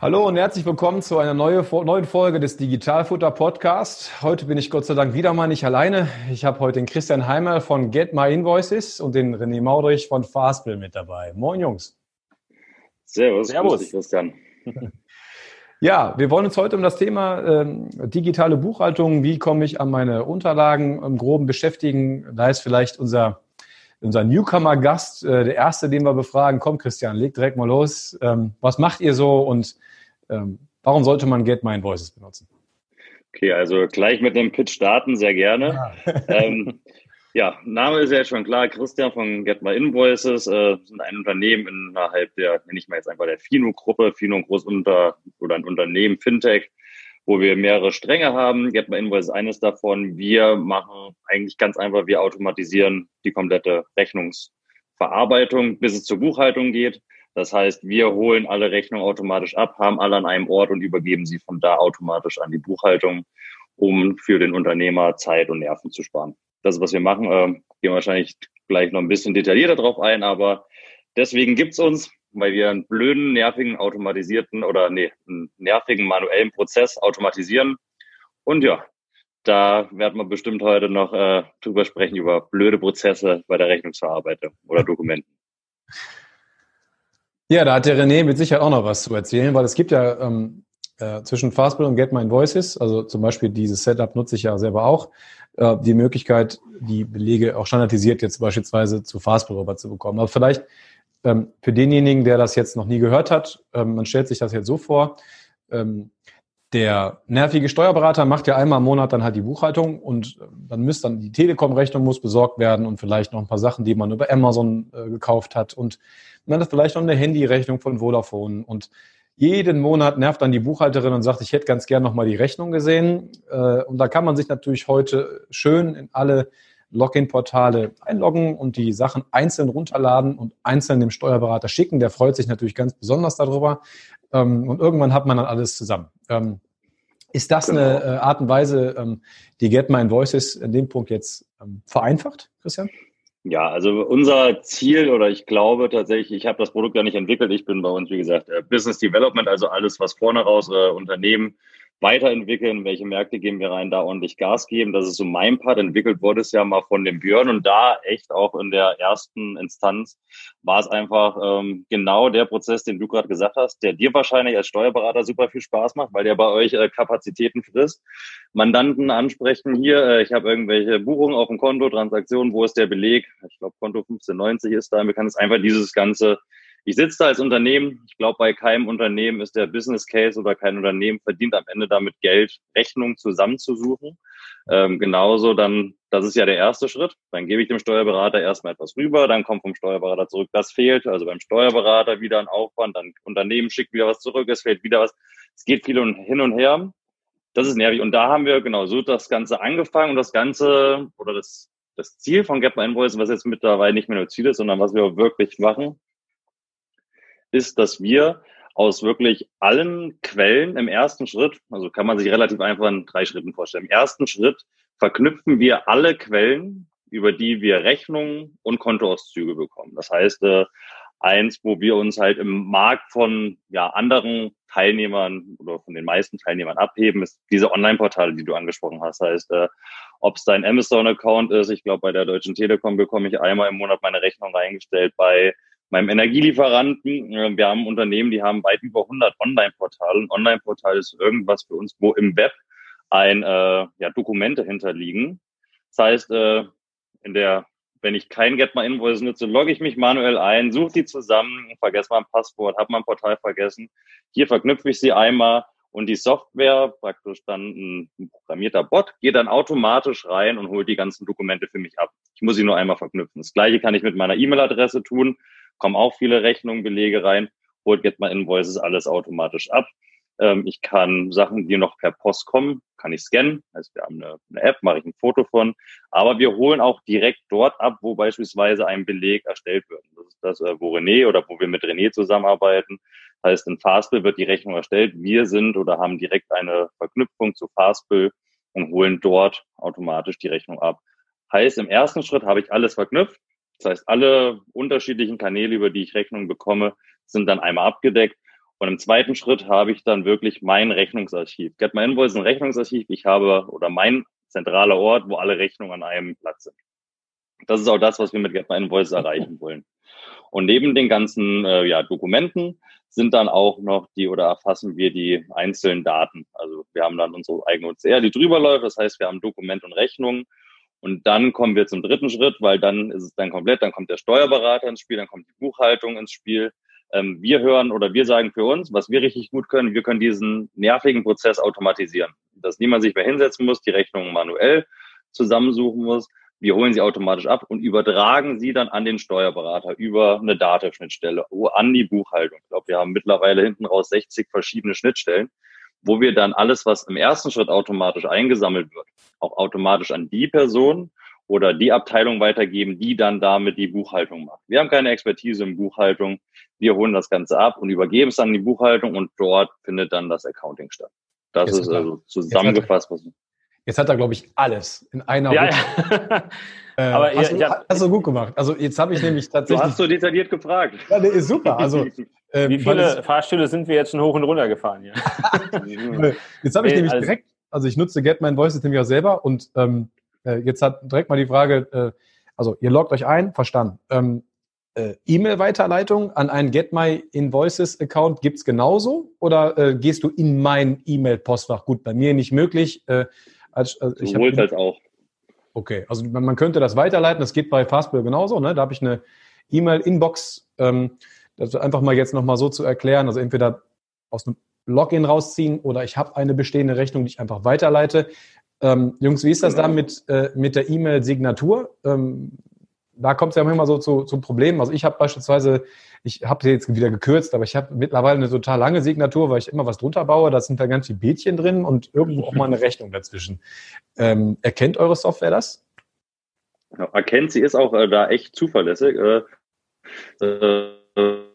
Hallo und herzlich willkommen zu einer neue, neuen Folge des Digitalfutter Podcast. Heute bin ich Gott sei Dank wieder mal nicht alleine. Ich habe heute den Christian Heimer von Get My Invoices und den René Maudrich von Fastbill mit dabei. Moin Jungs. Servus. Servus. Dich, Christian. Ja, wir wollen uns heute um das Thema äh, digitale Buchhaltung, wie komme ich an meine Unterlagen im Groben beschäftigen. Da ist vielleicht unser, unser Newcomer-Gast, äh, der erste, den wir befragen. Komm, Christian, leg direkt mal los. Ähm, was macht ihr so und ähm, warum sollte man Get My Invoices benutzen? Okay, also gleich mit dem Pitch starten, sehr gerne. Ja. ähm, ja, Name ist ja schon klar, Christian von Get My Invoices, äh, sind ein Unternehmen innerhalb der, nenne ich mal jetzt einfach der Fino-Gruppe, Fino ein Großunter oder ein Unternehmen, Fintech, wo wir mehrere Stränge haben. Get My Invoices ist eines davon. Wir machen eigentlich ganz einfach, wir automatisieren die komplette Rechnungsverarbeitung, bis es zur Buchhaltung geht. Das heißt, wir holen alle Rechnungen automatisch ab, haben alle an einem Ort und übergeben sie von da automatisch an die Buchhaltung, um für den Unternehmer Zeit und Nerven zu sparen. Das ist, was wir machen. Ähm, gehen wahrscheinlich gleich noch ein bisschen detaillierter drauf ein, aber deswegen gibt's uns, weil wir einen blöden, nervigen, automatisierten oder nee, einen nervigen manuellen Prozess automatisieren. Und ja, da werden wir bestimmt heute noch äh, drüber sprechen, über blöde Prozesse bei der Rechnungsverarbeitung oder Dokumenten. Ja, da hat der René mit Sicherheit auch noch was zu erzählen, weil es gibt ja ähm, äh, zwischen Fastbill und Get My Invoices, also zum Beispiel dieses Setup nutze ich ja selber auch, äh, die Möglichkeit, die Belege auch standardisiert jetzt beispielsweise zu Fastbill rüber zu bekommen. Aber vielleicht ähm, für denjenigen, der das jetzt noch nie gehört hat, ähm, man stellt sich das jetzt so vor, ähm, der nervige Steuerberater macht ja einmal im Monat dann halt die Buchhaltung und äh, dann müsste dann die Telekom-Rechnung muss besorgt werden und vielleicht noch ein paar Sachen, die man über Amazon äh, gekauft hat und dann ist vielleicht noch eine Handyrechnung von Vodafone und jeden Monat nervt dann die Buchhalterin und sagt, ich hätte ganz gern nochmal die Rechnung gesehen. Äh, und da kann man sich natürlich heute schön in alle Login-Portale einloggen und die Sachen einzeln runterladen und einzeln dem Steuerberater schicken. Der freut sich natürlich ganz besonders darüber. Ähm, und irgendwann hat man dann alles zusammen. Ähm, ist das genau. eine äh, Art und Weise, die Get My Invoices in dem Punkt jetzt vereinfacht, Christian? Ja, also unser Ziel oder ich glaube tatsächlich, ich habe das Produkt ja nicht entwickelt. Ich bin bei uns, wie gesagt, äh, Business Development, also alles, was vorne raus äh, Unternehmen weiterentwickeln, welche Märkte geben wir rein, da ordentlich Gas geben. Das ist so mein Part. Entwickelt wurde es ja mal von dem Björn und da echt auch in der ersten Instanz war es einfach ähm, genau der Prozess, den du gerade gesagt hast, der dir wahrscheinlich als Steuerberater super viel Spaß macht, weil der bei euch äh, Kapazitäten frisst. Mandanten ansprechen hier, äh, ich habe irgendwelche Buchungen auf dem Konto, Transaktionen, wo ist der Beleg? Ich glaube, Konto 1590 ist da. Wir können es einfach dieses ganze ich sitze da als Unternehmen. Ich glaube, bei keinem Unternehmen ist der Business Case oder kein Unternehmen verdient am Ende damit Geld, Rechnungen zusammenzusuchen. Ähm, genauso dann, das ist ja der erste Schritt. Dann gebe ich dem Steuerberater erstmal etwas rüber, dann kommt vom Steuerberater zurück, das fehlt. Also beim Steuerberater wieder ein Aufwand, dann Unternehmen schickt wieder was zurück, es fehlt wieder was. Es geht viel hin und her. Das ist nervig. Und da haben wir genau so das Ganze angefangen und das Ganze oder das, das Ziel von Get My Invoice, was jetzt mittlerweile nicht mehr nur Ziel ist, sondern was wir wirklich machen, ist, dass wir aus wirklich allen Quellen im ersten Schritt, also kann man sich relativ einfach in drei Schritten vorstellen. Im ersten Schritt verknüpfen wir alle Quellen, über die wir Rechnungen und Kontoauszüge bekommen. Das heißt, äh, eins, wo wir uns halt im Markt von ja, anderen Teilnehmern oder von den meisten Teilnehmern abheben, ist diese Online-Portale, die du angesprochen hast. Das heißt, äh, ob es dein Amazon-Account ist, ich glaube, bei der Deutschen Telekom bekomme ich einmal im Monat meine Rechnung reingestellt. Bei meinem Energielieferanten. Äh, wir haben Unternehmen, die haben weit über 100 Online-Portale. Ein Online-Portal ist irgendwas für uns, wo im Web ein äh, ja, Dokumente hinterliegen. Das heißt, äh, in der, wenn ich kein Get My Invoice nutze, logge ich mich manuell ein, suche die zusammen, vergesse mein Passwort, habe mein Portal vergessen. Hier verknüpfe ich sie einmal und die Software, praktisch dann ein programmierter Bot, geht dann automatisch rein und holt die ganzen Dokumente für mich ab. Ich muss sie nur einmal verknüpfen. Das gleiche kann ich mit meiner E-Mail-Adresse tun kommen auch viele Rechnungen, Belege rein, holt Get My Invoices alles automatisch ab. Ähm, ich kann Sachen, die noch per Post kommen, kann ich scannen. Also wir haben eine, eine App, mache ich ein Foto von. Aber wir holen auch direkt dort ab, wo beispielsweise ein Beleg erstellt wird. Das ist das, äh, wo René oder wo wir mit René zusammenarbeiten. Heißt, in Fastbill wird die Rechnung erstellt. Wir sind oder haben direkt eine Verknüpfung zu Fastbill und holen dort automatisch die Rechnung ab. Heißt, im ersten Schritt habe ich alles verknüpft. Das heißt, alle unterschiedlichen Kanäle, über die ich Rechnungen bekomme, sind dann einmal abgedeckt. Und im zweiten Schritt habe ich dann wirklich mein Rechnungsarchiv. Get My Invoice ist ein Rechnungsarchiv. Ich habe oder mein zentraler Ort, wo alle Rechnungen an einem Platz sind. Das ist auch das, was wir mit Get My Invoice erreichen wollen. Und neben den ganzen äh, ja, Dokumenten sind dann auch noch die oder erfassen wir die einzelnen Daten. Also wir haben dann unsere eigene OCR, die drüber läuft. Das heißt, wir haben Dokument und Rechnung. Und dann kommen wir zum dritten Schritt, weil dann ist es dann komplett, dann kommt der Steuerberater ins Spiel, dann kommt die Buchhaltung ins Spiel. Ähm, wir hören oder wir sagen für uns, was wir richtig gut können, wir können diesen nervigen Prozess automatisieren. Dass niemand sich mehr hinsetzen muss, die Rechnungen manuell zusammensuchen muss. Wir holen sie automatisch ab und übertragen sie dann an den Steuerberater über eine Datenschnittstelle, an die Buchhaltung. Ich glaube, wir haben mittlerweile hinten raus 60 verschiedene Schnittstellen, wo wir dann alles, was im ersten Schritt automatisch eingesammelt wird, auch automatisch an die Person oder die Abteilung weitergeben, die dann damit die Buchhaltung macht. Wir haben keine Expertise in Buchhaltung. Wir holen das Ganze ab und übergeben es an die Buchhaltung und dort findet dann das Accounting statt. Das jetzt ist also zusammengefasst. Was jetzt hat er, glaube ich, alles in einer ja, ja. äh, Aber hast, ihr, du, hast du gut gemacht. Also jetzt habe ich nämlich tatsächlich... Du hast so detailliert gefragt. Ja, der ist super. Also, äh, Wie viele Fahrstühle sind wir jetzt schon hoch und runter gefahren? Ja. jetzt habe ich nee, nämlich also, direkt, also ich nutze Get My Voice nämlich auch selber und ähm, äh, jetzt hat direkt mal die Frage, äh, also ihr loggt euch ein, verstanden. Ähm, äh, E-Mail-Weiterleitung an einen Get My Invoices-Account gibt es genauso oder äh, gehst du in mein E-Mail-Postfach? Gut, bei mir nicht möglich. Äh, als, also ich Sowohl als auch. Okay, also man, man, könnte das weiterleiten, das geht bei Fastbill genauso. Ne? Da habe ich eine E-Mail-Inbox, ähm, das einfach mal jetzt nochmal so zu erklären, also entweder aus einem Login rausziehen oder ich habe eine bestehende Rechnung, die ich einfach weiterleite. Ähm, Jungs, wie ist das genau. da mit, äh, mit der E-Mail-Signatur? Ähm, da kommt es ja manchmal so zu, zu Problemen. Also ich habe beispielsweise, ich habe sie jetzt wieder gekürzt, aber ich habe mittlerweile eine total lange Signatur, weil ich immer was drunter baue. Da sind da ganz viele Bildchen drin und irgendwo auch mal eine Rechnung dazwischen. Ähm, erkennt eure Software das? Ja, erkennt sie ist auch äh, da echt zuverlässig. Äh, äh,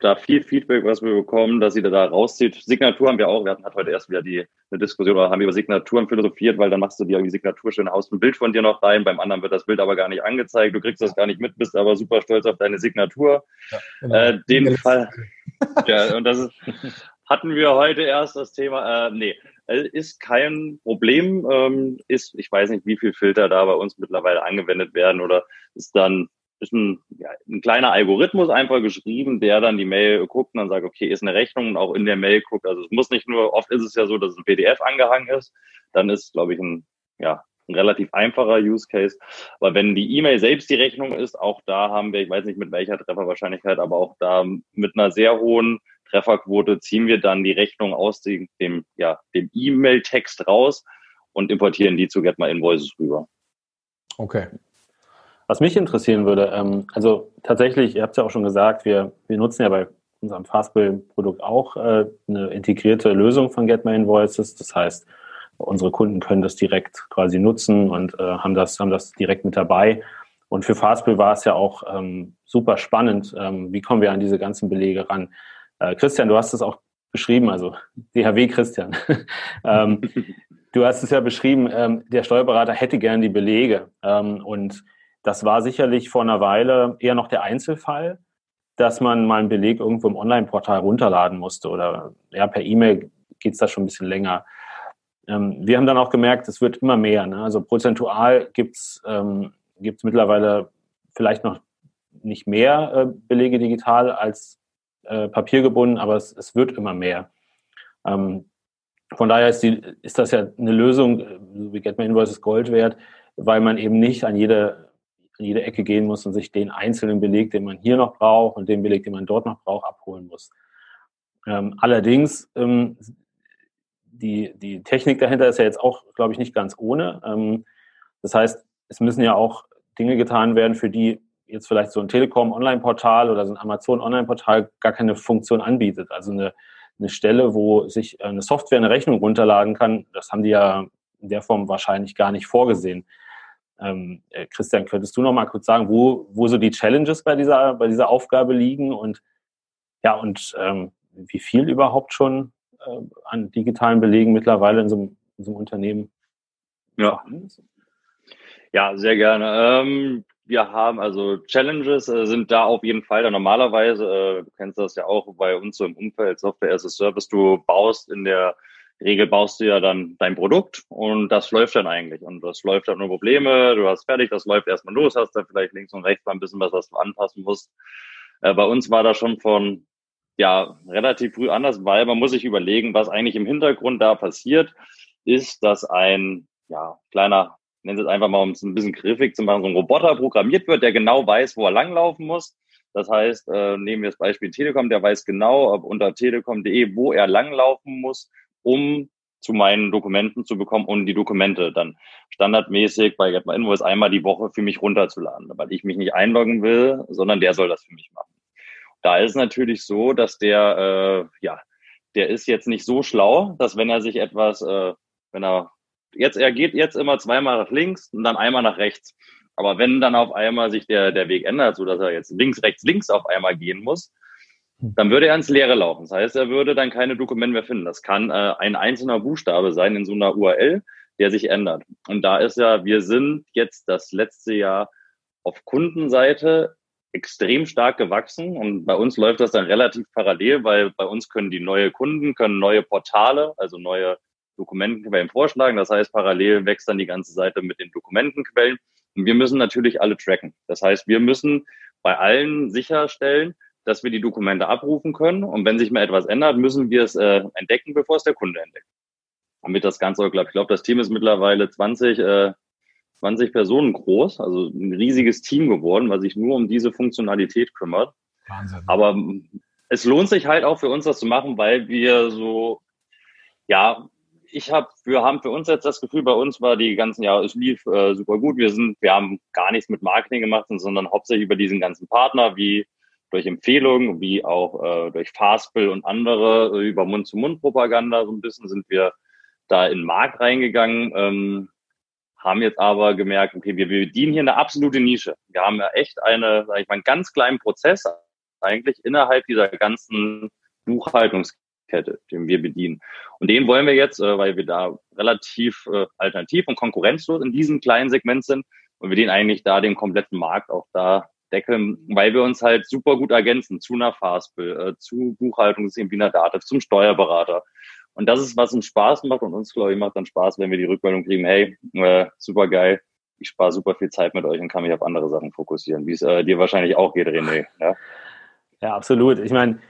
da viel Feedback, was wir bekommen, dass sie da, da rauszieht. Signatur haben wir auch. Wir hatten hat heute erst wieder die eine Diskussion oder haben über Signaturen philosophiert, weil dann machst du dir die Signatur schön aus ein Bild von dir noch rein. Beim anderen wird das Bild aber gar nicht angezeigt. Du kriegst das gar nicht mit, bist aber super stolz auf deine Signatur. Ja, genau. äh, den Fall. ja, und das ist, hatten wir heute erst das Thema. Äh, nee, ist kein Problem. Ähm, ist, ich weiß nicht, wie viel Filter da bei uns mittlerweile angewendet werden oder ist dann ist ein, ja, ein kleiner Algorithmus einfach geschrieben, der dann die Mail guckt und dann sagt, okay, ist eine Rechnung und auch in der Mail guckt. Also es muss nicht nur, oft ist es ja so, dass ein PDF angehangen ist. Dann ist, glaube ich, ein, ja, ein relativ einfacher Use Case. Aber wenn die E-Mail selbst die Rechnung ist, auch da haben wir, ich weiß nicht mit welcher Trefferwahrscheinlichkeit, aber auch da mit einer sehr hohen Trefferquote ziehen wir dann die Rechnung aus dem, ja, dem E-Mail-Text raus und importieren die zu Get My Invoices rüber. Okay, was mich interessieren würde, ähm, also tatsächlich, ihr habt es ja auch schon gesagt, wir, wir nutzen ja bei unserem Fastbill-Produkt auch äh, eine integrierte Lösung von Get My Invoices. Das heißt, unsere Kunden können das direkt quasi nutzen und äh, haben, das, haben das direkt mit dabei. Und für Fastbill war es ja auch ähm, super spannend. Ähm, wie kommen wir an diese ganzen Belege ran? Äh, Christian, du hast es auch beschrieben, also DHW Christian. ähm, du hast es ja beschrieben, ähm, der Steuerberater hätte gern die Belege. Ähm, und das war sicherlich vor einer Weile eher noch der Einzelfall, dass man mal einen Beleg irgendwo im Online-Portal runterladen musste oder ja, per E-Mail geht es da schon ein bisschen länger. Ähm, wir haben dann auch gemerkt, es wird immer mehr. Ne? Also prozentual gibt es ähm, mittlerweile vielleicht noch nicht mehr äh, Belege digital als äh, papiergebunden, aber es, es wird immer mehr. Ähm, von daher ist, die, ist das ja eine Lösung, äh, wie Get My Invoices Gold wert, weil man eben nicht an jede in jede Ecke gehen muss und sich den einzelnen Beleg, den man hier noch braucht und den Beleg, den man dort noch braucht, abholen muss. Ähm, allerdings, ähm, die, die Technik dahinter ist ja jetzt auch, glaube ich, nicht ganz ohne. Ähm, das heißt, es müssen ja auch Dinge getan werden, für die jetzt vielleicht so ein Telekom-Online-Portal oder so ein Amazon-Online-Portal gar keine Funktion anbietet. Also eine, eine Stelle, wo sich eine Software eine Rechnung runterladen kann. Das haben die ja in der Form wahrscheinlich gar nicht vorgesehen. Ähm, äh, Christian, könntest du noch mal kurz sagen, wo, wo so die Challenges bei dieser, bei dieser Aufgabe liegen und ja, und ähm, wie viel überhaupt schon äh, an digitalen Belegen mittlerweile in so einem, in so einem Unternehmen ja. ist? Ja, sehr gerne. Ähm, wir haben also Challenges äh, sind da auf jeden Fall da normalerweise, äh, du kennst das ja auch bei uns so im Umfeld Software as a Service, du baust in der Regel baust du ja dann dein Produkt und das läuft dann eigentlich. Und das läuft dann ohne Probleme, du hast fertig, das läuft erstmal los, hast da vielleicht links und rechts mal ein bisschen was, was du anpassen musst. Äh, bei uns war das schon von ja relativ früh anders, weil man muss sich überlegen, was eigentlich im Hintergrund da passiert, ist, dass ein ja kleiner, nennen Sie es einfach mal, um es ein bisschen griffig zu machen, so ein Roboter programmiert wird, der genau weiß, wo er langlaufen muss. Das heißt, äh, nehmen wir das Beispiel Telekom, der weiß genau ob unter telekom.de, wo er langlaufen muss, um zu meinen Dokumenten zu bekommen und die Dokumente dann standardmäßig bei Get My Invoice einmal die Woche für mich runterzuladen, weil ich mich nicht einloggen will, sondern der soll das für mich machen. Da ist natürlich so, dass der, äh, ja, der ist jetzt nicht so schlau, dass wenn er sich etwas, äh, wenn er jetzt, er geht jetzt immer zweimal nach links und dann einmal nach rechts. Aber wenn dann auf einmal sich der, der Weg ändert, so dass er jetzt links, rechts, links auf einmal gehen muss, dann würde er ins Leere laufen. Das heißt, er würde dann keine Dokumente mehr finden. Das kann äh, ein einzelner Buchstabe sein in so einer URL, der sich ändert. Und da ist ja, wir sind jetzt das letzte Jahr auf Kundenseite extrem stark gewachsen und bei uns läuft das dann relativ parallel, weil bei uns können die neue Kunden, können neue Portale, also neue Dokumentenquellen vorschlagen. Das heißt, parallel wächst dann die ganze Seite mit den Dokumentenquellen. Und wir müssen natürlich alle tracken. Das heißt, wir müssen bei allen sicherstellen, dass wir die Dokumente abrufen können. Und wenn sich mal etwas ändert, müssen wir es äh, entdecken, bevor es der Kunde entdeckt. Damit das Ganze auch klappt. Ich glaube, das Team ist mittlerweile 20, äh, 20 Personen groß, also ein riesiges Team geworden, was sich nur um diese Funktionalität kümmert. Wahnsinn. Aber es lohnt sich halt auch für uns, das zu machen, weil wir so, ja, ich habe, wir haben für uns jetzt das Gefühl, bei uns war die ganzen Jahre, es lief äh, super gut. Wir sind, wir haben gar nichts mit Marketing gemacht, sondern hauptsächlich über diesen ganzen Partner wie durch Empfehlungen wie auch äh, durch Fastbill und andere äh, über Mund-zu-Mund-Propaganda so ein bisschen sind wir da in den Markt reingegangen, ähm, haben jetzt aber gemerkt, okay, wir, wir bedienen hier eine absolute Nische. Wir haben ja echt eine, sage ich mal, einen ganz kleinen Prozess eigentlich innerhalb dieser ganzen Buchhaltungskette, den wir bedienen. Und den wollen wir jetzt, äh, weil wir da relativ äh, alternativ und konkurrenzlos in diesem kleinen Segment sind und wir den eigentlich da den kompletten Markt auch da deckeln, weil wir uns halt super gut ergänzen zu einer Fastbill, äh, zu Buchhaltungssystem wie einer Dativ, zum Steuerberater. Und das ist, was uns Spaß macht und uns, glaube ich, macht dann Spaß, wenn wir die Rückmeldung kriegen, hey, äh, super geil, ich spare super viel Zeit mit euch und kann mich auf andere Sachen fokussieren, wie es äh, dir wahrscheinlich auch geht, René. Ja, ja absolut. Ich meine,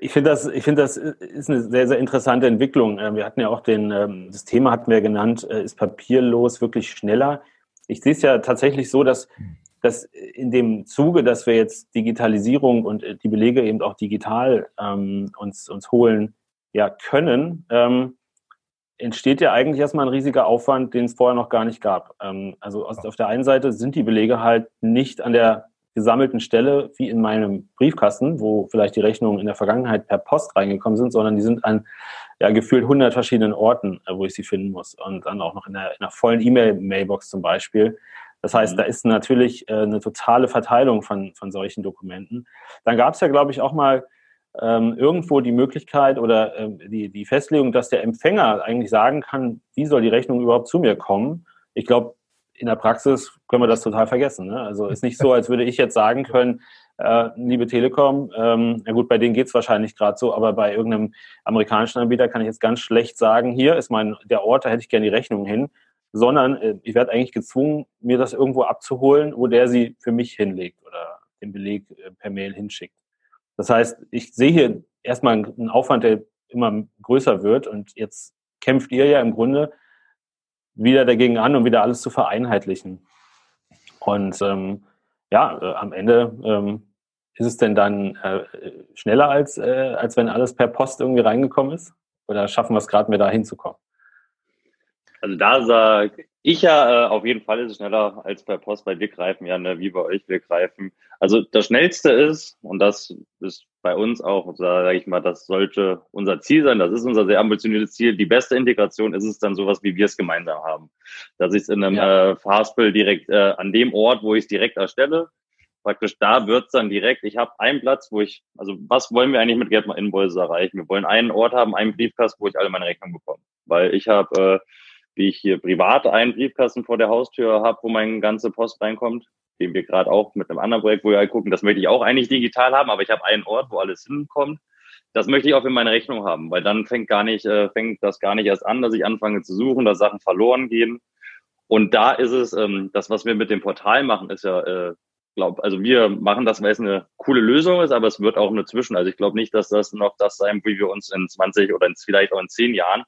ich finde das, ich finde das ist eine sehr, sehr interessante Entwicklung. Äh, wir hatten ja auch den, ähm, das Thema hatten wir genannt, äh, ist papierlos wirklich schneller? Ich sehe es ja tatsächlich so, dass dass in dem Zuge, dass wir jetzt Digitalisierung und äh, die Belege eben auch digital ähm, uns, uns holen ja, können, ähm, entsteht ja eigentlich erstmal ein riesiger Aufwand, den es vorher noch gar nicht gab. Ähm, also aus, auf der einen Seite sind die Belege halt nicht an der gesammelten Stelle wie in meinem Briefkasten, wo vielleicht die Rechnungen in der Vergangenheit per Post reingekommen sind, sondern die sind an ja, gefühlt 100 verschiedenen Orten, äh, wo ich sie finden muss und dann auch noch in einer, in einer vollen E-Mail-Mailbox zum Beispiel. Das heißt, mhm. da ist natürlich äh, eine totale Verteilung von, von solchen Dokumenten. Dann gab es ja, glaube ich, auch mal ähm, irgendwo die Möglichkeit oder ähm, die, die Festlegung, dass der Empfänger eigentlich sagen kann, wie soll die Rechnung überhaupt zu mir kommen. Ich glaube, in der Praxis können wir das total vergessen. Ne? Also ist nicht so, als würde ich jetzt sagen können, äh, liebe Telekom, ähm, na gut, bei denen geht's wahrscheinlich gerade so, aber bei irgendeinem amerikanischen Anbieter kann ich jetzt ganz schlecht sagen, hier ist mein der Ort, da hätte ich gerne die Rechnung hin sondern äh, ich werde eigentlich gezwungen, mir das irgendwo abzuholen, wo der sie für mich hinlegt oder den Beleg äh, per Mail hinschickt. Das heißt, ich sehe hier erstmal einen Aufwand, der immer größer wird und jetzt kämpft ihr ja im Grunde wieder dagegen an, um wieder alles zu vereinheitlichen. Und ähm, ja, äh, am Ende ähm, ist es denn dann äh, schneller, als, äh, als wenn alles per Post irgendwie reingekommen ist? Oder schaffen wir es gerade, mir da hinzukommen? Also da sage ich ja, äh, auf jeden Fall ist es schneller als per Post, weil wir greifen ja, ne, wie bei euch, wir greifen. Also das Schnellste ist, und das ist bei uns auch, sage ich mal, das sollte unser Ziel sein. Das ist unser sehr ambitioniertes Ziel. Die beste Integration ist es dann sowas, wie wir es gemeinsam haben. Dass ich es in einem ja. äh, Fastbill direkt äh, an dem Ort, wo ich es direkt erstelle, praktisch da wird's dann direkt, ich habe einen Platz, wo ich, also was wollen wir eigentlich mit Get My Invoices erreichen? Wir wollen einen Ort haben, einen Briefkasten, wo ich alle meine Rechnungen bekomme. Weil ich habe, äh, wie ich hier privat einen Briefkasten vor der Haustür habe, wo meine ganze Post reinkommt, den wir gerade auch mit einem anderen Projekt, wo wir halt gucken, das möchte ich auch eigentlich digital haben, aber ich habe einen Ort, wo alles hinkommt. Das möchte ich auch in meine Rechnung haben, weil dann fängt gar nicht, äh, fängt das gar nicht erst an, dass ich anfange zu suchen, dass Sachen verloren gehen. Und da ist es, ähm, das, was wir mit dem Portal machen, ist ja äh, glaube, also wir machen das, weil es eine coole Lösung ist, aber es wird auch eine Zwischen. Also ich glaube nicht, dass das noch das sein, wie wir uns in 20 oder in, vielleicht auch in 10 Jahren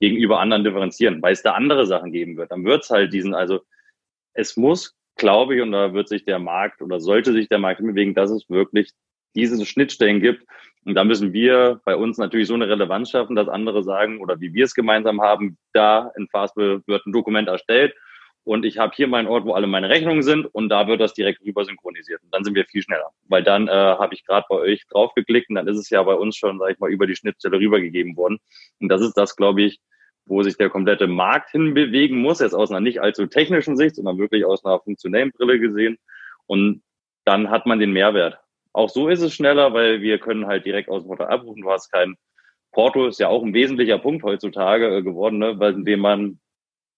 gegenüber anderen differenzieren, weil es da andere Sachen geben wird. Dann wird es halt diesen, also es muss, glaube ich, und da wird sich der Markt oder sollte sich der Markt bewegen, dass es wirklich diese Schnittstellen gibt. Und da müssen wir bei uns natürlich so eine Relevanz schaffen, dass andere sagen, oder wie wir es gemeinsam haben, da in Fastbill wird ein Dokument erstellt und ich habe hier meinen Ort, wo alle meine Rechnungen sind und da wird das direkt rüber synchronisiert. Und dann sind wir viel schneller, weil dann äh, habe ich gerade bei euch draufgeklickt und dann ist es ja bei uns schon, sage ich mal, über die Schnittstelle rübergegeben worden. Und das ist das, glaube ich, wo sich der komplette Markt hinbewegen muss, jetzt aus einer nicht allzu technischen Sicht, sondern wirklich aus einer funktionellen Brille gesehen. Und dann hat man den Mehrwert. Auch so ist es schneller, weil wir können halt direkt aus dem Portal abrufen. Du hast kein Porto, ist ja auch ein wesentlicher Punkt heutzutage äh, geworden, ne, weil indem man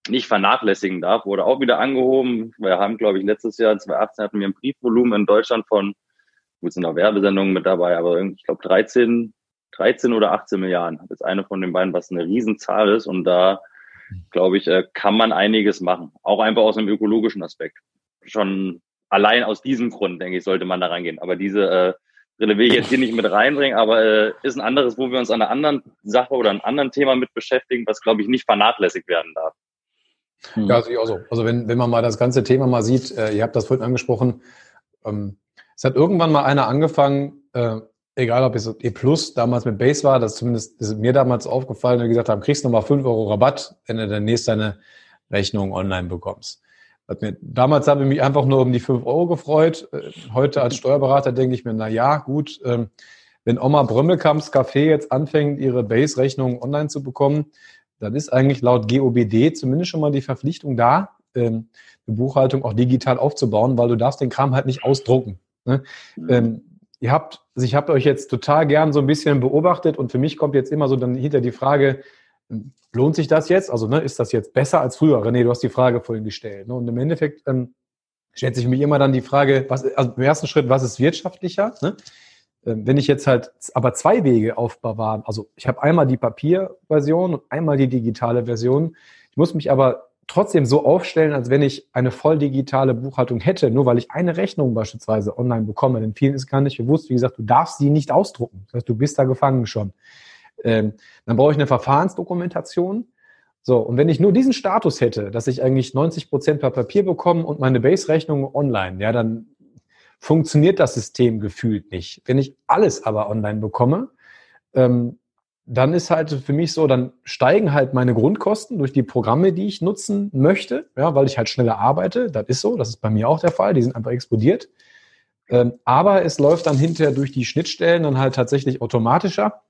nicht vernachlässigen darf, wurde auch wieder angehoben. Wir haben, glaube ich, letztes Jahr, 2018, hatten wir ein Briefvolumen in Deutschland von, gut, sind auch Werbesendungen mit dabei, aber ich glaube 13, 13 oder 18 Milliarden. Das ist eine von den beiden, was eine Riesenzahl ist. Und da, glaube ich, äh, kann man einiges machen. Auch einfach aus einem ökologischen Aspekt. Schon allein aus diesem Grund, denke ich, sollte man da reingehen. Aber diese äh, Brille will ich jetzt hier nicht mit reinbringen, aber äh, ist ein anderes, wo wir uns an einer anderen Sache oder einem anderen Thema mit beschäftigen, was, glaube ich, nicht vernachlässigt werden darf. Hm. Ja, sehe ich auch so. Also wenn, wenn man mal das ganze Thema mal sieht, äh, ihr habt das vorhin angesprochen, ähm, es hat irgendwann mal einer angefangen, äh, egal ob es E Plus damals mit Base war, das zumindest ist mir damals aufgefallen, und gesagt haben, kriegst nochmal fünf Euro Rabatt, wenn du demnächst deine Rechnung online bekommst. Damals habe ich mich einfach nur um die fünf Euro gefreut. Äh, heute als Steuerberater denke ich mir, na ja, gut, ähm, wenn Oma Brömmelkamps Café jetzt anfängt, ihre Base-Rechnung online zu bekommen, dann ist eigentlich laut GOBD zumindest schon mal die Verpflichtung da, ähm, eine Buchhaltung auch digital aufzubauen, weil du darfst den Kram halt nicht ausdrucken. Ne? Mhm. Ihr habt, also ich habe euch jetzt total gern so ein bisschen beobachtet und für mich kommt jetzt immer so dann hinter die Frage, lohnt sich das jetzt? Also ne, ist das jetzt besser als früher? René, du hast die Frage vorhin gestellt. Ne? Und im Endeffekt ähm, stellt sich mich immer dann die Frage, was, also im ersten Schritt, was ist wirtschaftlicher? Ne? Ähm, wenn ich jetzt halt aber zwei Wege aufbewahre, also ich habe einmal die Papierversion und einmal die digitale Version, ich muss mich aber trotzdem so aufstellen, als wenn ich eine voll digitale Buchhaltung hätte, nur weil ich eine Rechnung beispielsweise online bekomme. Denn vielen ist gar nicht bewusst, wie gesagt, du darfst sie nicht ausdrucken. Das heißt, du bist da gefangen schon. Ähm, dann brauche ich eine Verfahrensdokumentation. So, und wenn ich nur diesen Status hätte, dass ich eigentlich 90 Prozent per Papier bekomme und meine Base-Rechnung online, ja, dann funktioniert das System gefühlt nicht. Wenn ich alles aber online bekomme, ähm, dann ist halt für mich so, dann steigen halt meine Grundkosten durch die Programme, die ich nutzen möchte, ja, weil ich halt schneller arbeite. Das ist so, das ist bei mir auch der Fall. Die sind einfach explodiert. Ähm, aber es läuft dann hinterher durch die Schnittstellen dann halt tatsächlich automatischer.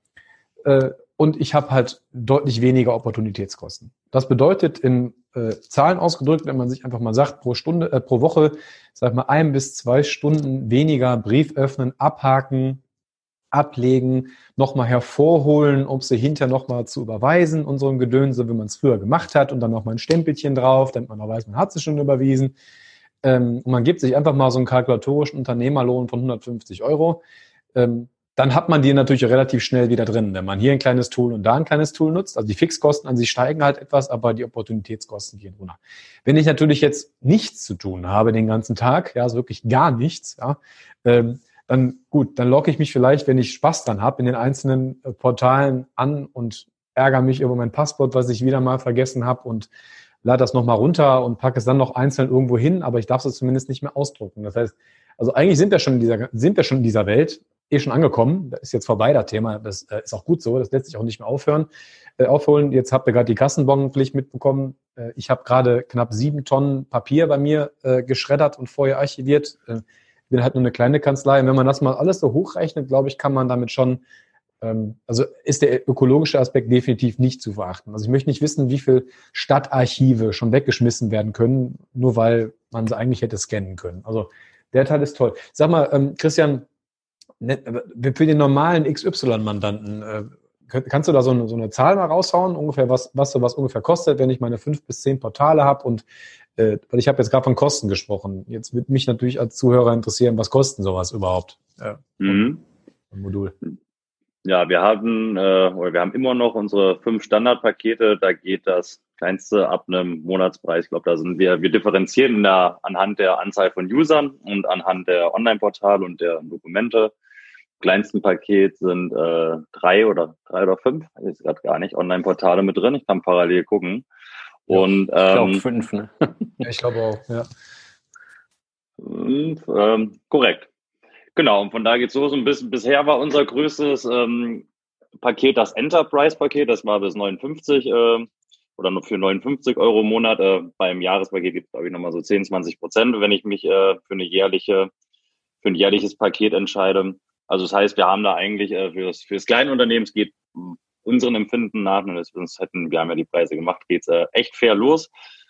Äh, und ich habe halt deutlich weniger Opportunitätskosten. Das bedeutet in äh, Zahlen ausgedrückt, wenn man sich einfach mal sagt, pro Stunde, äh, pro Woche, sag mal, ein bis zwei Stunden weniger Brief öffnen, abhaken, ablegen, nochmal hervorholen, um sie hinterher nochmal zu überweisen, unserem Gedönse, wie man es früher gemacht hat, und dann nochmal ein Stempelchen drauf, damit man auch weiß, man hat sie schon überwiesen. Ähm, und man gibt sich einfach mal so einen kalkulatorischen Unternehmerlohn von 150 Euro. Ähm, dann hat man die natürlich relativ schnell wieder drin, wenn man hier ein kleines Tool und da ein kleines Tool nutzt. Also die Fixkosten an sich steigen halt etwas, aber die Opportunitätskosten gehen runter. Wenn ich natürlich jetzt nichts zu tun habe den ganzen Tag, ja, also wirklich gar nichts, ja, ähm, dann gut, dann logge ich mich vielleicht, wenn ich Spaß dran habe, in den einzelnen äh, Portalen an und ärgere mich über mein Passwort, was ich wieder mal vergessen habe und lade das nochmal runter und packe es dann noch einzeln irgendwo hin, aber ich darf es zumindest nicht mehr ausdrucken. Das heißt, also eigentlich sind wir schon in dieser, sind wir schon in dieser Welt, eh schon angekommen. Das ist jetzt vorbei, das Thema. Das äh, ist auch gut so. Das lässt sich auch nicht mehr aufhören, äh, aufholen. Jetzt habt ihr gerade die Kassenbonpflicht mitbekommen. Äh, ich habe gerade knapp sieben Tonnen Papier bei mir äh, geschreddert und vorher archiviert. Äh, bin halt nur eine kleine Kanzlei. Und wenn man das mal alles so hochrechnet, glaube ich, kann man damit schon ähm, also ist der ökologische Aspekt definitiv nicht zu verachten. Also ich möchte nicht wissen, wie viel Stadtarchive schon weggeschmissen werden können, nur weil man sie eigentlich hätte scannen können. Also der Teil ist toll. Sag mal, ähm, Christian, ne, für den normalen XY-Mandanten, äh, kannst du da so eine, so eine, Zahl mal raushauen, ungefähr was, was sowas ungefähr kostet, wenn ich meine fünf bis zehn Portale habe und äh, weil ich habe jetzt gerade von Kosten gesprochen. Jetzt wird mich natürlich als Zuhörer interessieren, was kosten sowas überhaupt? Äh, mhm. Modul. Ja, wir haben, äh, oder wir haben immer noch unsere fünf Standardpakete. Da geht das kleinste ab einem Monatspreis. Ich glaube, da sind wir, wir differenzieren da anhand der Anzahl von Usern und anhand der Online-Portale und der Dokumente. Kleinsten Paket sind äh, drei oder drei oder fünf, ich weiß gerade gar nicht, Online-Portale mit drin. Ich kann parallel gucken. Und, ich glaube ähm, fünf, ne? ja, ich glaube auch, ja. Und, ähm, korrekt. Genau, und von da geht's los. Und bis, bisher war unser größtes ähm, Paket das Enterprise-Paket. Das war bis 59 äh, oder nur für 59 Euro im Monat. Äh, beim Jahrespaket gibt es, glaube ich, nochmal so 10, 20 Prozent, wenn ich mich äh, für eine jährliche, für ein jährliches Paket entscheide. Also das heißt, wir haben da eigentlich äh, fürs, fürs Kleinunternehmen, es geht unseren Empfinden nach, und sonst hätten, wir haben ja die Preise gemacht, geht's äh, echt fair los.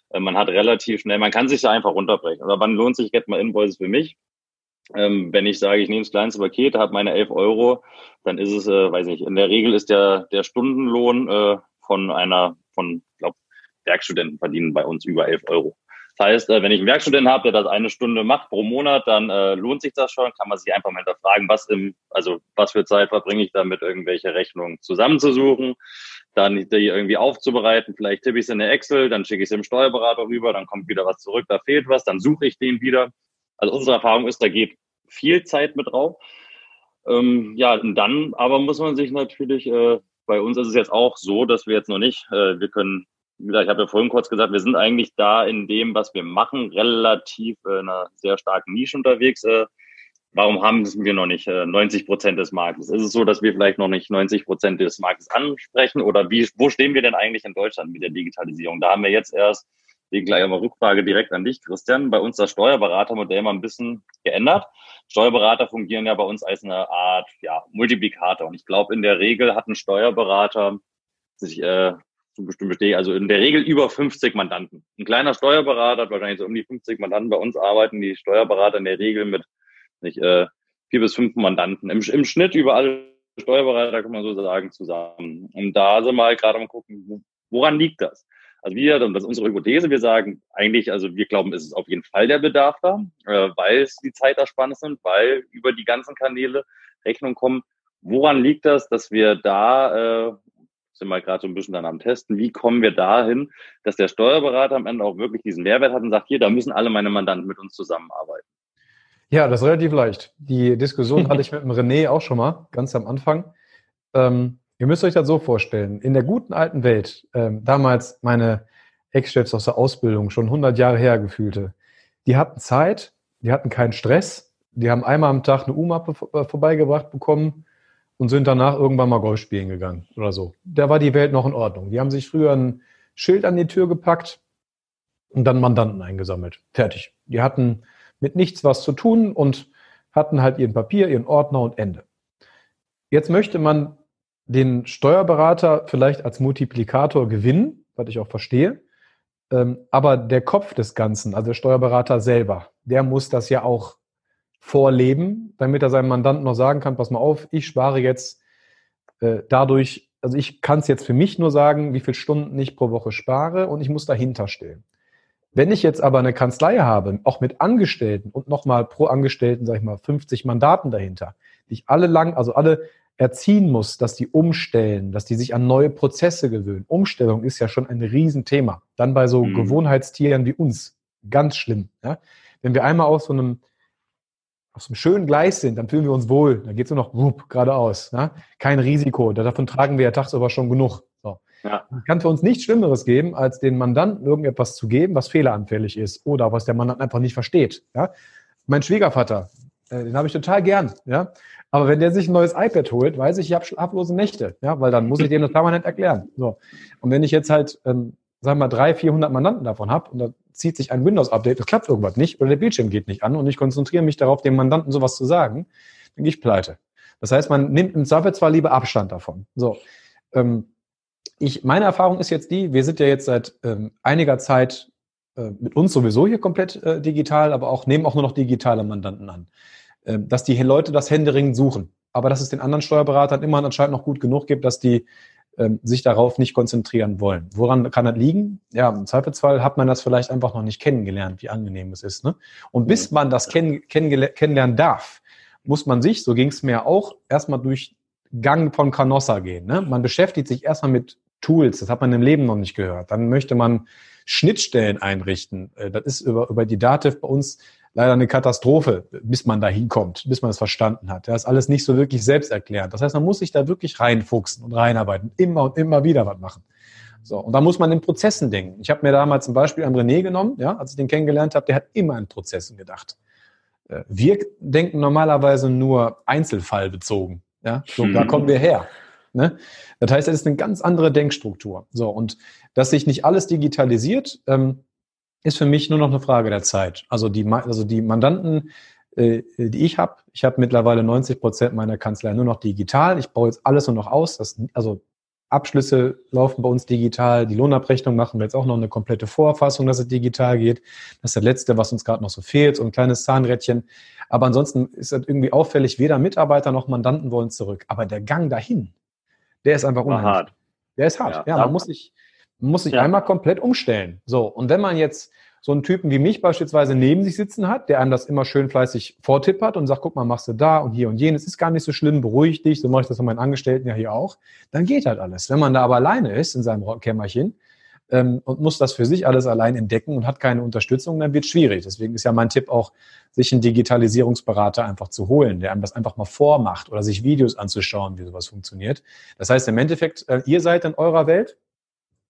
Äh, man hat relativ schnell, man kann sich da einfach runterbrechen. Oder wann lohnt sich Get My Invoices für mich? Ähm, wenn ich sage, ich nehme das kleinste Paket, habe meine 11 Euro, dann ist es, äh, weiß nicht, in der Regel ist der, der Stundenlohn äh, von einer, von, glaube Werkstudenten verdienen bei uns über 11 Euro. Das heißt, äh, wenn ich einen Werkstudenten habe, der das eine Stunde macht pro Monat, dann äh, lohnt sich das schon, kann man sich einfach mal hinterfragen, was im, also was für Zeit verbringe ich damit, irgendwelche Rechnungen zusammenzusuchen, dann die irgendwie aufzubereiten, vielleicht tippe ich es in eine Excel, dann schicke ich es dem Steuerberater rüber, dann kommt wieder was zurück, da fehlt was, dann suche ich den wieder. Also unsere Erfahrung ist, da geht viel Zeit mit drauf. Ähm, ja, und dann aber muss man sich natürlich, äh, bei uns ist es jetzt auch so, dass wir jetzt noch nicht, äh, wir können, wie gesagt, ich habe ja vorhin kurz gesagt, wir sind eigentlich da in dem, was wir machen, relativ äh, in einer sehr starken Nische unterwegs. Äh, warum haben wir noch nicht äh, 90 Prozent des Marktes? Ist es so, dass wir vielleicht noch nicht 90 Prozent des Marktes ansprechen? Oder wie, wo stehen wir denn eigentlich in Deutschland mit der Digitalisierung? Da haben wir jetzt erst Deswegen gleich einmal Rückfrage direkt an dich, Christian. Bei uns das Steuerberatermodell mal ein bisschen geändert. Steuerberater fungieren ja bei uns als eine Art ja, Multiplikator. Und ich glaube, in der Regel hat ein Steuerberater sich äh, zu bestimmten Stehen, also in der Regel über 50 Mandanten. Ein kleiner Steuerberater hat wahrscheinlich so um die 50 Mandanten. Bei uns arbeiten die Steuerberater in der Regel mit nicht, äh, vier bis fünf Mandanten. Im, Im Schnitt über alle Steuerberater kann man so sagen zusammen. Und da sind wir halt gerade am gucken, woran liegt das? Also wir, das ist unsere Hypothese, wir sagen eigentlich, also wir glauben, es ist auf jeden Fall der Bedarf da, äh, weil es die Zeitersparnis sind, weil über die ganzen Kanäle Rechnungen kommen. Woran liegt das, dass wir da, äh, sind wir gerade so ein bisschen dann am Testen, wie kommen wir dahin, dass der Steuerberater am Ende auch wirklich diesen Mehrwert hat und sagt, hier, da müssen alle meine Mandanten mit uns zusammenarbeiten. Ja, das ist relativ leicht. Die Diskussion hatte ich mit dem René auch schon mal, ganz am Anfang. Ähm, Ihr müsst euch das so vorstellen. In der guten alten Welt, ähm, damals meine Ex-Chefs aus der Ausbildung, schon 100 Jahre her gefühlte, die hatten Zeit, die hatten keinen Stress, die haben einmal am Tag eine U-Mappe äh, vorbeigebracht bekommen und sind danach irgendwann mal Golf spielen gegangen oder so. Da war die Welt noch in Ordnung. Die haben sich früher ein Schild an die Tür gepackt und dann Mandanten eingesammelt. Fertig. Die hatten mit nichts was zu tun und hatten halt ihren Papier, ihren Ordner und Ende. Jetzt möchte man den Steuerberater vielleicht als Multiplikator gewinnen, was ich auch verstehe. Ähm, aber der Kopf des Ganzen, also der Steuerberater selber, der muss das ja auch vorleben, damit er seinem Mandanten noch sagen kann, pass mal auf, ich spare jetzt äh, dadurch, also ich kann es jetzt für mich nur sagen, wie viele Stunden ich pro Woche spare und ich muss dahinter stehen. Wenn ich jetzt aber eine Kanzlei habe, auch mit Angestellten und nochmal pro Angestellten, sag ich mal, 50 Mandaten dahinter, die ich alle lang, also alle erziehen muss, dass die umstellen, dass die sich an neue Prozesse gewöhnen. Umstellung ist ja schon ein Riesenthema. Dann bei so mhm. Gewohnheitstieren wie uns. Ganz schlimm. Ja? Wenn wir einmal aus so einem auf so einem schönen Gleis sind, dann fühlen wir uns wohl. Da geht es nur noch wupp, geradeaus. Ja? Kein Risiko. Davon tragen wir ja tagsüber schon genug. So. Ja. Es kann für uns nichts Schlimmeres geben, als den Mandanten irgendetwas zu geben, was fehleranfällig ist oder was der Mandant einfach nicht versteht. Ja? Mein Schwiegervater, äh, den habe ich total gern. Ja? Aber wenn der sich ein neues iPad holt, weiß ich, ich habe schlaflose Nächte, ja, weil dann muss ich dem das permanent erklären. So. Und wenn ich jetzt halt, ähm, sagen wir mal, drei, vierhundert Mandanten davon habe und da zieht sich ein Windows-Update, es klappt irgendwas nicht oder der Bildschirm geht nicht an und ich konzentriere mich darauf, dem Mandanten sowas zu sagen, dann gehe ich pleite. Das heißt, man nimmt im Zweifel zwar lieber Abstand davon. So, ähm, ich, meine Erfahrung ist jetzt die, wir sind ja jetzt seit ähm, einiger Zeit äh, mit uns sowieso hier komplett äh, digital, aber auch nehmen auch nur noch digitale Mandanten an, äh, dass die Leute das händeringend suchen. Aber dass es den anderen Steuerberatern immer anscheinend noch gut genug gibt, dass die ähm, sich darauf nicht konzentrieren wollen. Woran kann das liegen? Ja, im Zweifelsfall hat man das vielleicht einfach noch nicht kennengelernt, wie angenehm es ist. Ne? Und bis man das kenn kennenlernen darf, muss man sich, so ging es mir auch, erstmal durch Gang von Canossa gehen. Ne? Man beschäftigt sich erstmal mit Tools, das hat man im Leben noch nicht gehört. Dann möchte man Schnittstellen einrichten. Äh, das ist über, über die Dativ bei uns leider eine Katastrophe, bis man da hinkommt, bis man es verstanden hat. Das ist alles nicht so wirklich selbsterklärend. Das heißt, man muss sich da wirklich reinfuchsen und reinarbeiten, immer und immer wieder was machen. So, und da muss man in Prozessen denken. Ich habe mir damals zum Beispiel an René genommen, ja, als ich den kennengelernt habe, der hat immer in Prozessen gedacht. Äh, wir denken normalerweise nur einzelfallbezogen. Ja, so, da kommen wir her. Ne? Das heißt, es ist eine ganz andere Denkstruktur. So, und dass sich nicht alles digitalisiert, ähm, ist für mich nur noch eine Frage der Zeit. Also die, also die Mandanten, äh, die ich habe, ich habe mittlerweile 90 Prozent meiner Kanzlei nur noch digital. Ich baue jetzt alles nur noch aus. Das, also Abschlüsse laufen bei uns digital. Die Lohnabrechnung machen wir jetzt auch noch eine komplette Vorfassung, dass es digital geht. Das ist das Letzte, was uns gerade noch so fehlt, so ein kleines Zahnrädchen. Aber ansonsten ist das irgendwie auffällig, weder Mitarbeiter noch Mandanten wollen zurück. Aber der Gang dahin, der ist einfach unheimlich. Hart. Der ist hart. Ja, ja man muss sich, man muss sich ja. einmal komplett umstellen. So. Und wenn man jetzt so einen Typen wie mich beispielsweise neben sich sitzen hat, der einem das immer schön flässig vortippert und sagt, guck mal, machst du da und hier und jenes, ist gar nicht so schlimm, beruhig dich, so mache ich das von meinen Angestellten ja hier auch, dann geht halt alles. Wenn man da aber alleine ist in seinem Kämmerchen ähm, und muss das für sich alles allein entdecken und hat keine Unterstützung, dann wird es schwierig. Deswegen ist ja mein Tipp auch, sich einen Digitalisierungsberater einfach zu holen, der einem das einfach mal vormacht oder sich Videos anzuschauen, wie sowas funktioniert. Das heißt im Endeffekt, äh, ihr seid in eurer Welt,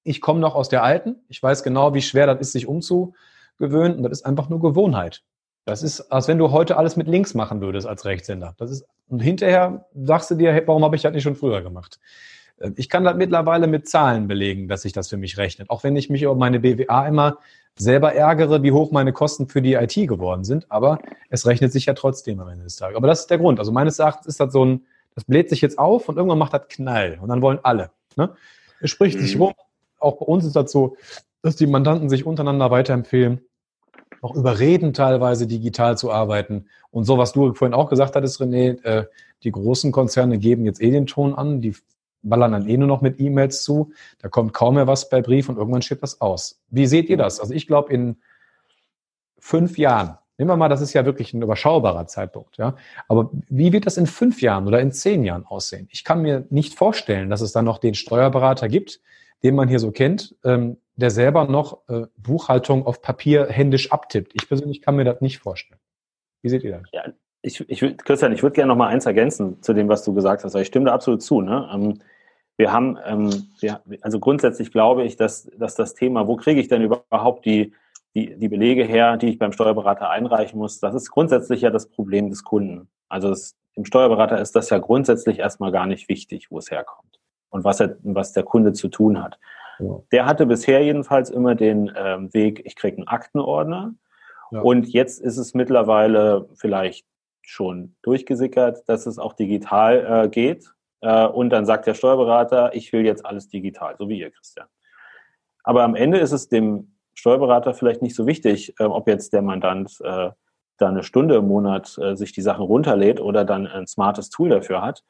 ich komme noch aus der alten. Ich weiß genau, wie schwer das ist, sich umzugewöhnen. Und das ist einfach nur Gewohnheit. Das ist, als wenn du heute alles mit links machen würdest als Rechtshänder. Das ist, und hinterher sagst du dir, hey, warum habe ich das nicht schon früher gemacht? Äh, ich kann das mittlerweile mit Zahlen belegen, dass sich das für mich rechnet. Auch wenn ich mich über meine BWA immer selber ärgere, wie hoch meine Kosten für die IT geworden sind. Aber es rechnet sich ja trotzdem am Ende des Tages. Aber das ist der Grund. Also meines Erachtens ist das so ein, das bläht sich jetzt auf und irgendwann macht das Knall. Und dann wollen alle. Ne? Es spricht mhm. sich rum, auch bei uns ist das so, dass die Mandanten sich untereinander weiterempfehlen, auch überreden teilweise digital zu arbeiten. Und so, was du vorhin auch gesagt hattest, René, äh, die großen Konzerne geben jetzt eh den Ton an, die ballern dann eh nur noch mit E-Mails zu, da kommt kaum mehr was bei Brief und irgendwann steht das aus. Wie seht ihr das? Also ich glaube, in fünf Jahren, nehmen wir mal, das ist ja wirklich ein überschaubarer Zeitpunkt, ja. Aber wie wird das in fünf Jahren oder in zehn Jahren aussehen? Ich kann mir nicht vorstellen, dass es dann noch den Steuerberater gibt, den man hier so kennt, ähm, der selber noch äh, Buchhaltung auf Papier händisch abtippt. Ich persönlich kann mir das nicht vorstellen. Wie seht ihr das? Ja, ich, ich, Christian, ich würde gerne noch mal eins ergänzen zu dem, was du gesagt hast. Ich stimme da absolut zu. Ne? Ähm, wir haben, ähm, wir, also grundsätzlich glaube ich, dass, dass das Thema, wo kriege ich denn überhaupt die, die, die Belege her, die ich beim Steuerberater einreichen muss, das ist grundsätzlich ja das Problem des Kunden. Also es, dem Steuerberater ist das ja grundsätzlich erstmal gar nicht wichtig, wo es herkommt und was, er, was der Kunde zu tun hat. Ja. Der hatte bisher jedenfalls immer den ähm, Weg, ich kriege einen Aktenordner. Ja. Und jetzt ist es mittlerweile vielleicht schon durchgesickert, dass es auch digital äh, geht. Äh, und dann sagt der Steuerberater, ich will jetzt alles digital, so wie ihr, Christian. Aber am Ende ist es dem Steuerberater vielleicht nicht so wichtig, äh, ob jetzt der Mandant äh, da eine Stunde im Monat sich die Sachen runterlädt oder dann ein smartes Tool dafür hat,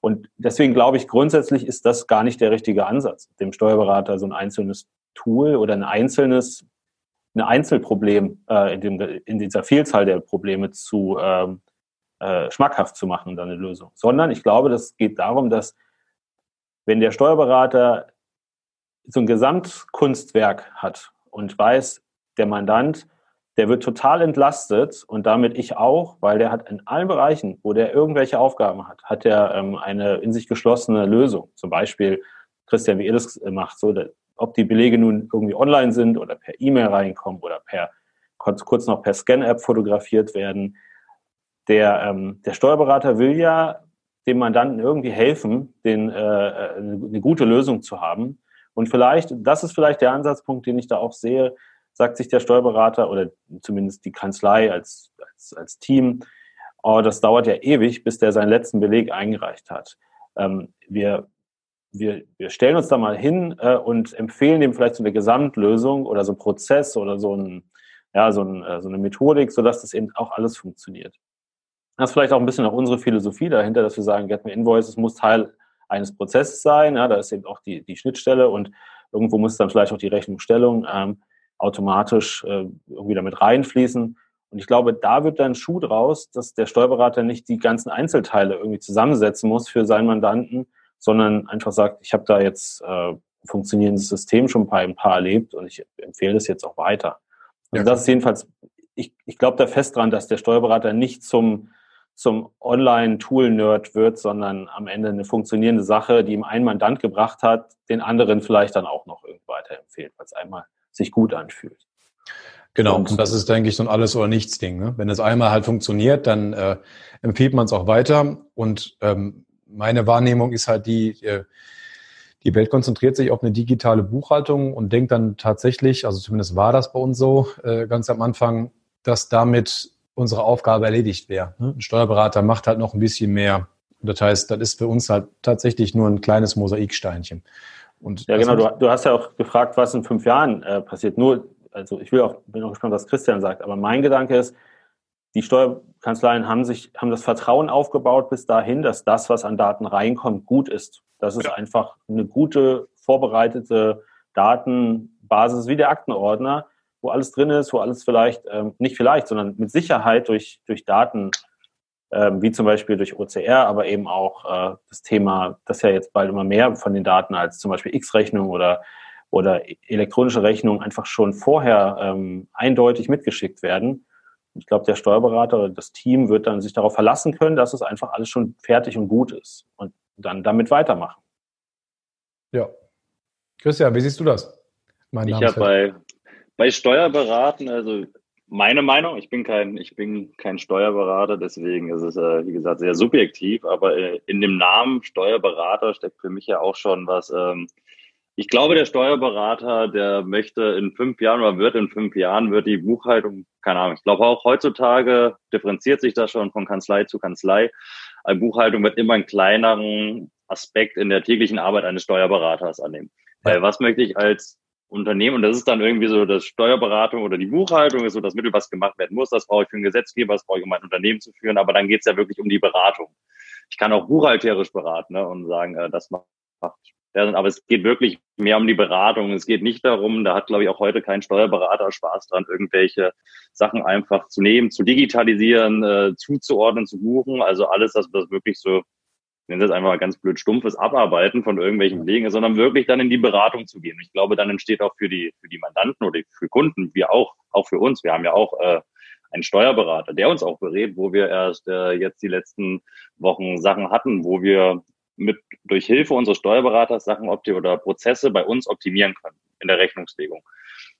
und deswegen glaube ich, grundsätzlich ist das gar nicht der richtige Ansatz, dem Steuerberater so ein einzelnes Tool oder ein einzelnes, ein Einzelproblem in, dem, in dieser Vielzahl der Probleme zu ähm, äh, schmackhaft zu machen, dann eine Lösung. Sondern ich glaube, das geht darum, dass wenn der Steuerberater so ein Gesamtkunstwerk hat und weiß, der Mandant der wird total entlastet und damit ich auch, weil der hat in allen Bereichen, wo der irgendwelche Aufgaben hat, hat er ähm, eine in sich geschlossene Lösung. Zum Beispiel, Christian, wie ihr das macht, so, ob die Belege nun irgendwie online sind oder per E-Mail reinkommen oder per kurz noch per Scan-App fotografiert werden. Der, ähm, der Steuerberater will ja dem Mandanten irgendwie helfen, den, äh, eine gute Lösung zu haben. Und vielleicht, das ist vielleicht der Ansatzpunkt, den ich da auch sehe, sagt sich der Steuerberater oder zumindest die Kanzlei als, als, als Team, oh, das dauert ja ewig, bis der seinen letzten Beleg eingereicht hat. Ähm, wir, wir, wir stellen uns da mal hin äh, und empfehlen dem vielleicht so eine Gesamtlösung oder so einen Prozess oder so, ein, ja, so, ein, äh, so eine Methodik, sodass das eben auch alles funktioniert. Das ist vielleicht auch ein bisschen auch unsere Philosophie dahinter, dass wir sagen, Get Me Invoices muss Teil eines Prozesses sein. Ja, da ist eben auch die, die Schnittstelle und irgendwo muss dann vielleicht auch die Rechnungsstellung ähm, automatisch äh, irgendwie damit reinfließen. Und ich glaube, da wird dann Schuh draus, dass der Steuerberater nicht die ganzen Einzelteile irgendwie zusammensetzen muss für seinen Mandanten, sondern einfach sagt, ich habe da jetzt äh, funktionierendes System schon bei ein paar erlebt und ich empfehle das jetzt auch weiter. Also ja, das ist jedenfalls, ich, ich glaube da fest dran, dass der Steuerberater nicht zum, zum Online-Tool-Nerd wird, sondern am Ende eine funktionierende Sache, die ihm ein Mandant gebracht hat, den anderen vielleicht dann auch noch irgendwie weiterempfehlt, weil es einmal sich gut anfühlt. Genau, und das ist, denke ich, so ein Alles- oder Nichts-Ding. Ne? Wenn es einmal halt funktioniert, dann äh, empfiehlt man es auch weiter. Und ähm, meine Wahrnehmung ist halt die, äh, die Welt konzentriert sich auf eine digitale Buchhaltung und denkt dann tatsächlich, also zumindest war das bei uns so äh, ganz am Anfang, dass damit unsere Aufgabe erledigt wäre. Ne? Ein Steuerberater macht halt noch ein bisschen mehr. Das heißt, das ist für uns halt tatsächlich nur ein kleines Mosaiksteinchen. Und ja, genau. Du, du, hast ja auch gefragt, was in fünf Jahren äh, passiert. Nur also ich will auch, bin auch gespannt, was Christian sagt, aber mein Gedanke ist, die Steuerkanzleien haben sich, haben das Vertrauen aufgebaut bis dahin, dass das, was an Daten reinkommt, gut ist. Das ist ja. einfach eine gute, vorbereitete Datenbasis wie der Aktenordner, wo alles drin ist, wo alles vielleicht, ähm, nicht vielleicht, sondern mit Sicherheit durch, durch Daten, ähm, wie zum Beispiel durch OCR, aber eben auch äh, das Thema, das ja jetzt bald immer mehr von den Daten als zum Beispiel X-Rechnung oder oder elektronische Rechnungen einfach schon vorher ähm, eindeutig mitgeschickt werden. Ich glaube, der Steuerberater oder das Team wird dann sich darauf verlassen können, dass es einfach alles schon fertig und gut ist und dann damit weitermachen. Ja. Christian, wie siehst du das? Mein ich habe bei, bei Steuerberaten, also meine Meinung, ich bin kein, ich bin kein Steuerberater, deswegen ist es, äh, wie gesagt, sehr subjektiv, aber äh, in dem Namen Steuerberater steckt für mich ja auch schon was, ähm, ich glaube, der Steuerberater, der möchte in fünf Jahren oder wird in fünf Jahren, wird die Buchhaltung, keine Ahnung, ich glaube auch heutzutage differenziert sich das schon von Kanzlei zu Kanzlei. Eine Buchhaltung wird immer einen kleineren Aspekt in der täglichen Arbeit eines Steuerberaters annehmen. Weil was möchte ich als Unternehmen, und das ist dann irgendwie so das Steuerberatung oder die Buchhaltung ist so das Mittel, was gemacht werden muss. Das brauche ich für einen Gesetzgeber, das brauche ich, um mein Unternehmen zu führen, aber dann geht es ja wirklich um die Beratung. Ich kann auch buchhalterisch beraten ne, und sagen, äh, das macht aber es geht wirklich mehr um die Beratung. Es geht nicht darum, da hat, glaube ich, auch heute kein Steuerberater Spaß dran, irgendwelche Sachen einfach zu nehmen, zu digitalisieren, äh, zuzuordnen, zu buchen. Also alles, das, das wirklich so, wenn das einfach mal ganz blöd stumpfes Abarbeiten von irgendwelchen Belegen ist, sondern wirklich dann in die Beratung zu gehen. Ich glaube, dann entsteht auch für die, für die Mandanten oder für Kunden, wir auch, auch für uns. Wir haben ja auch äh, einen Steuerberater, der uns auch berät, wo wir erst äh, jetzt die letzten Wochen Sachen hatten, wo wir mit durch Hilfe unseres Steuerberaters Sachen oder Prozesse bei uns optimieren können in der Rechnungslegung.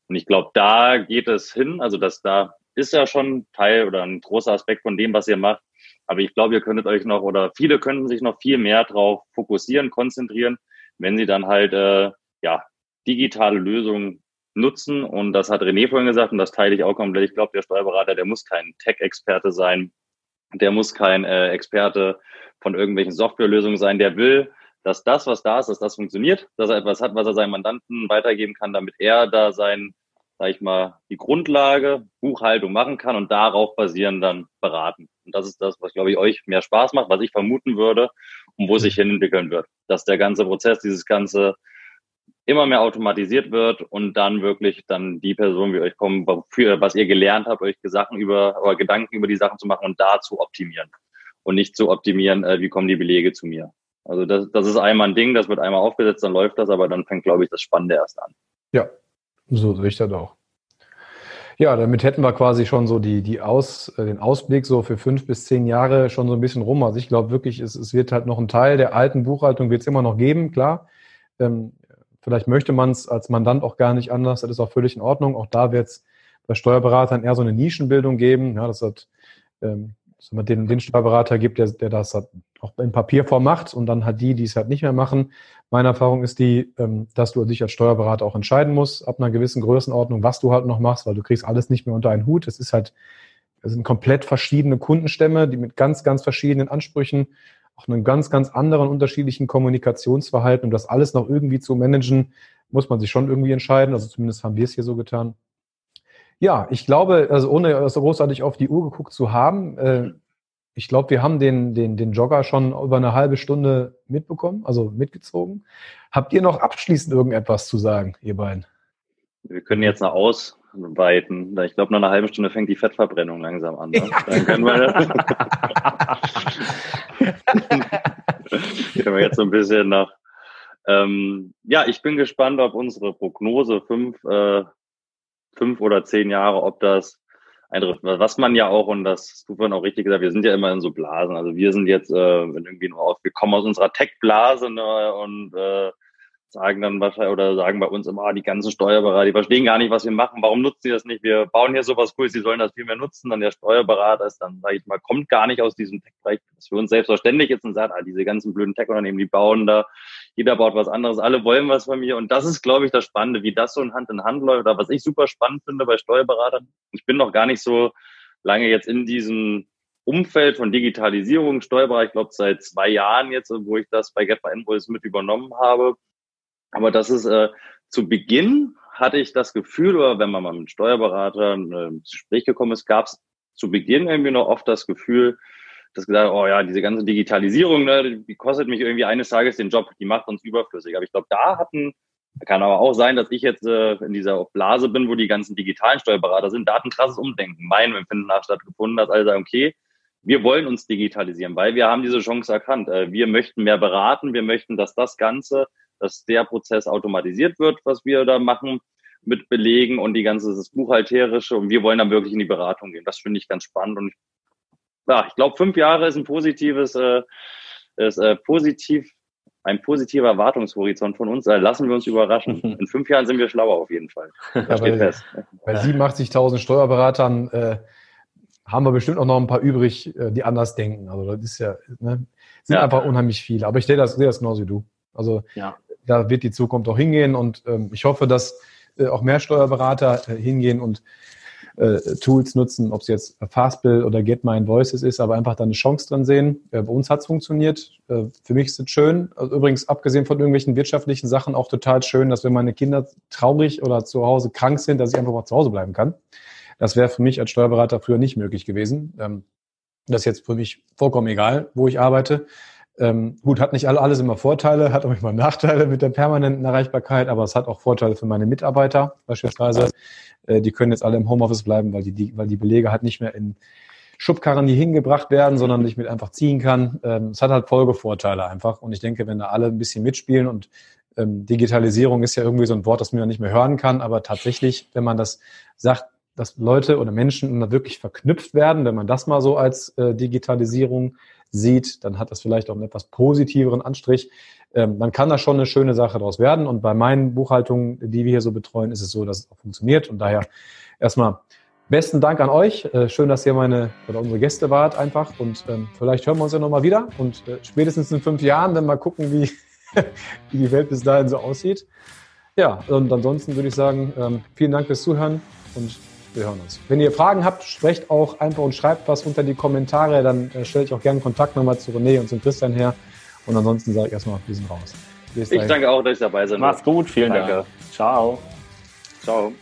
Und ich glaube, da geht es hin. Also dass da ist ja schon Teil oder ein großer Aspekt von dem, was ihr macht. Aber ich glaube, ihr könntet euch noch oder viele könnten sich noch viel mehr darauf fokussieren, konzentrieren, wenn sie dann halt äh, ja digitale Lösungen nutzen. Und das hat René vorhin gesagt und das teile ich auch komplett. Ich glaube, der Steuerberater, der muss kein Tech-Experte sein, der muss kein äh, Experte von irgendwelchen Softwarelösungen sein, der will, dass das, was da ist, dass das funktioniert, dass er etwas hat, was er seinem Mandanten weitergeben kann, damit er da sein, sag ich mal, die Grundlage, Buchhaltung machen kann und darauf basieren dann beraten. Und das ist das, was, glaube ich, euch mehr Spaß macht, was ich vermuten würde und wo sich hin entwickeln wird. Dass der ganze Prozess, dieses ganze immer mehr automatisiert wird und dann wirklich dann die Person wie euch kommen, für was ihr gelernt habt, euch Sachen über oder Gedanken über die Sachen zu machen und da zu optimieren und nicht zu optimieren, äh, wie kommen die Belege zu mir. Also das, das ist einmal ein Ding, das wird einmal aufgesetzt, dann läuft das, aber dann fängt, glaube ich, das Spannende erst an. Ja, so sehe ich das auch. Ja, damit hätten wir quasi schon so die, die Aus, äh, den Ausblick so für fünf bis zehn Jahre schon so ein bisschen rum. Also ich glaube wirklich, es, es wird halt noch ein Teil der alten Buchhaltung wird es immer noch geben, klar. Ähm, vielleicht möchte man es als Mandant auch gar nicht anders, das ist auch völlig in Ordnung. Auch da wird es bei Steuerberatern eher so eine Nischenbildung geben. Ja, das hat ähm, den, den Steuerberater gibt, der, der das hat, auch in Papierform macht und dann hat die, die es halt nicht mehr machen. Meine Erfahrung ist die, ähm, dass du dich als Steuerberater auch entscheiden musst, ab einer gewissen Größenordnung, was du halt noch machst, weil du kriegst alles nicht mehr unter einen Hut. Es ist halt, es sind komplett verschiedene Kundenstämme, die mit ganz, ganz verschiedenen Ansprüchen, auch einem ganz, ganz anderen unterschiedlichen Kommunikationsverhalten, um das alles noch irgendwie zu managen, muss man sich schon irgendwie entscheiden. Also zumindest haben wir es hier so getan. Ja, ich glaube, also ohne großartig auf die Uhr geguckt zu haben, äh, ich glaube, wir haben den, den, den Jogger schon über eine halbe Stunde mitbekommen, also mitgezogen. Habt ihr noch abschließend irgendetwas zu sagen, ihr beiden? Wir können jetzt noch ausweiten. Ich glaube, nach einer halben Stunde fängt die Fettverbrennung langsam an. Ne? Ja. Dann können wir, können wir jetzt so ein bisschen nach. Ähm, ja, ich bin gespannt, ob unsere Prognose fünf, äh, fünf oder zehn Jahre, ob das eintrifft. Was man ja auch, und das tut man auch richtig gesagt, wir sind ja immer in so Blasen. Also wir sind jetzt äh, irgendwie nur auf, wir kommen aus unserer Tech-Blase ne, und äh, sagen dann wahrscheinlich oder sagen bei uns immer, ah, die ganzen Steuerberater, die verstehen gar nicht, was wir machen. Warum nutzen sie das nicht? Wir bauen hier sowas cool, sie sollen das viel mehr nutzen. Dann der Steuerberater ist dann, sage ich mal, kommt gar nicht aus diesem Tech-Bereich. Das für uns selbstverständlich ist und sagt, ah, diese ganzen blöden Tech-Unternehmen, die bauen da, jeder baut was anderes, alle wollen was von mir. Und das ist, glaube ich, das Spannende, wie das so in Hand in Hand läuft. Oder was ich super spannend finde bei Steuerberatern. Ich bin noch gar nicht so lange jetzt in diesem Umfeld von Digitalisierung, Steuerberater, ich glaube seit zwei Jahren jetzt, wo ich das bei Get Invoice mit übernommen habe. Aber das ist äh, zu Beginn hatte ich das Gefühl, oder wenn man mal mit Steuerberatern äh, ins Gespräch gekommen ist, gab es zu Beginn irgendwie noch oft das Gefühl, dass gesagt, oh ja, diese ganze Digitalisierung, ne, die kostet mich irgendwie eines Tages den Job, die macht uns überflüssig. Aber ich glaube, da hatten, kann aber auch sein, dass ich jetzt äh, in dieser Blase bin, wo die ganzen digitalen Steuerberater sind, da hat ein krasses Umdenken, mein Empfinden nach stattgefunden, dass alle sagen, okay, wir wollen uns digitalisieren, weil wir haben diese Chance erkannt. Äh, wir möchten mehr beraten, wir möchten, dass das Ganze dass der Prozess automatisiert wird, was wir da machen mit Belegen und die ganze das Buchhalterische und wir wollen dann wirklich in die Beratung gehen. Das finde ich ganz spannend und ja, ich glaube, fünf Jahre ist ein positives, äh, ist äh, positiv, ein positiver Erwartungshorizont von uns. Da lassen wir uns überraschen. In fünf Jahren sind wir schlauer auf jeden Fall. Das steht fest. Bei 87.000 Steuerberatern äh, haben wir bestimmt auch noch ein paar übrig, äh, die anders denken. Also das ist ja, ne, sind ja. einfach unheimlich viele. Aber ich sehe das, sehe das genauso wie du. Also ja da wird die Zukunft auch hingehen und ähm, ich hoffe, dass äh, auch mehr Steuerberater äh, hingehen und äh, Tools nutzen, ob es jetzt Fastbill oder Get My Invoices ist, aber einfach da eine Chance drin sehen. Äh, bei uns hat es funktioniert. Äh, für mich ist es schön. Also übrigens, abgesehen von irgendwelchen wirtschaftlichen Sachen, auch total schön, dass wenn meine Kinder traurig oder zu Hause krank sind, dass ich einfach mal zu Hause bleiben kann. Das wäre für mich als Steuerberater früher nicht möglich gewesen. Ähm, das ist jetzt für mich vollkommen egal, wo ich arbeite. Ähm, gut, hat nicht alles immer Vorteile, hat auch manchmal Nachteile mit der permanenten Erreichbarkeit, aber es hat auch Vorteile für meine Mitarbeiter beispielsweise. Äh, die können jetzt alle im Homeoffice bleiben, weil die, die, weil die Belege halt nicht mehr in Schubkarren hier hingebracht werden, sondern ich mit einfach ziehen kann. Ähm, es hat halt Folgevorteile einfach. Und ich denke, wenn da alle ein bisschen mitspielen und ähm, Digitalisierung ist ja irgendwie so ein Wort, das man ja nicht mehr hören kann, aber tatsächlich, wenn man das sagt, dass Leute oder Menschen wirklich verknüpft werden, wenn man das mal so als äh, Digitalisierung sieht, dann hat das vielleicht auch einen etwas positiveren Anstrich. Ähm, dann kann da schon eine schöne Sache daraus werden. Und bei meinen Buchhaltungen, die wir hier so betreuen, ist es so, dass es auch funktioniert. Und daher erstmal besten Dank an euch. Äh, schön, dass ihr meine oder unsere Gäste wart einfach. Und ähm, vielleicht hören wir uns ja nochmal wieder. Und äh, spätestens in fünf Jahren dann mal gucken, wie, wie die Welt bis dahin so aussieht. Ja, und ansonsten würde ich sagen, ähm, vielen Dank fürs Zuhören und wir hören uns. Wenn ihr Fragen habt, sprecht auch einfach und schreibt was unter die Kommentare. Dann äh, stelle ich auch gerne Kontakt nochmal zu René und zum Christian her. Und ansonsten sage ich erstmal, wir sind raus. ich danke auch, dass ich dabei sein Macht's gut, vielen. Dank. Ciao. Ciao.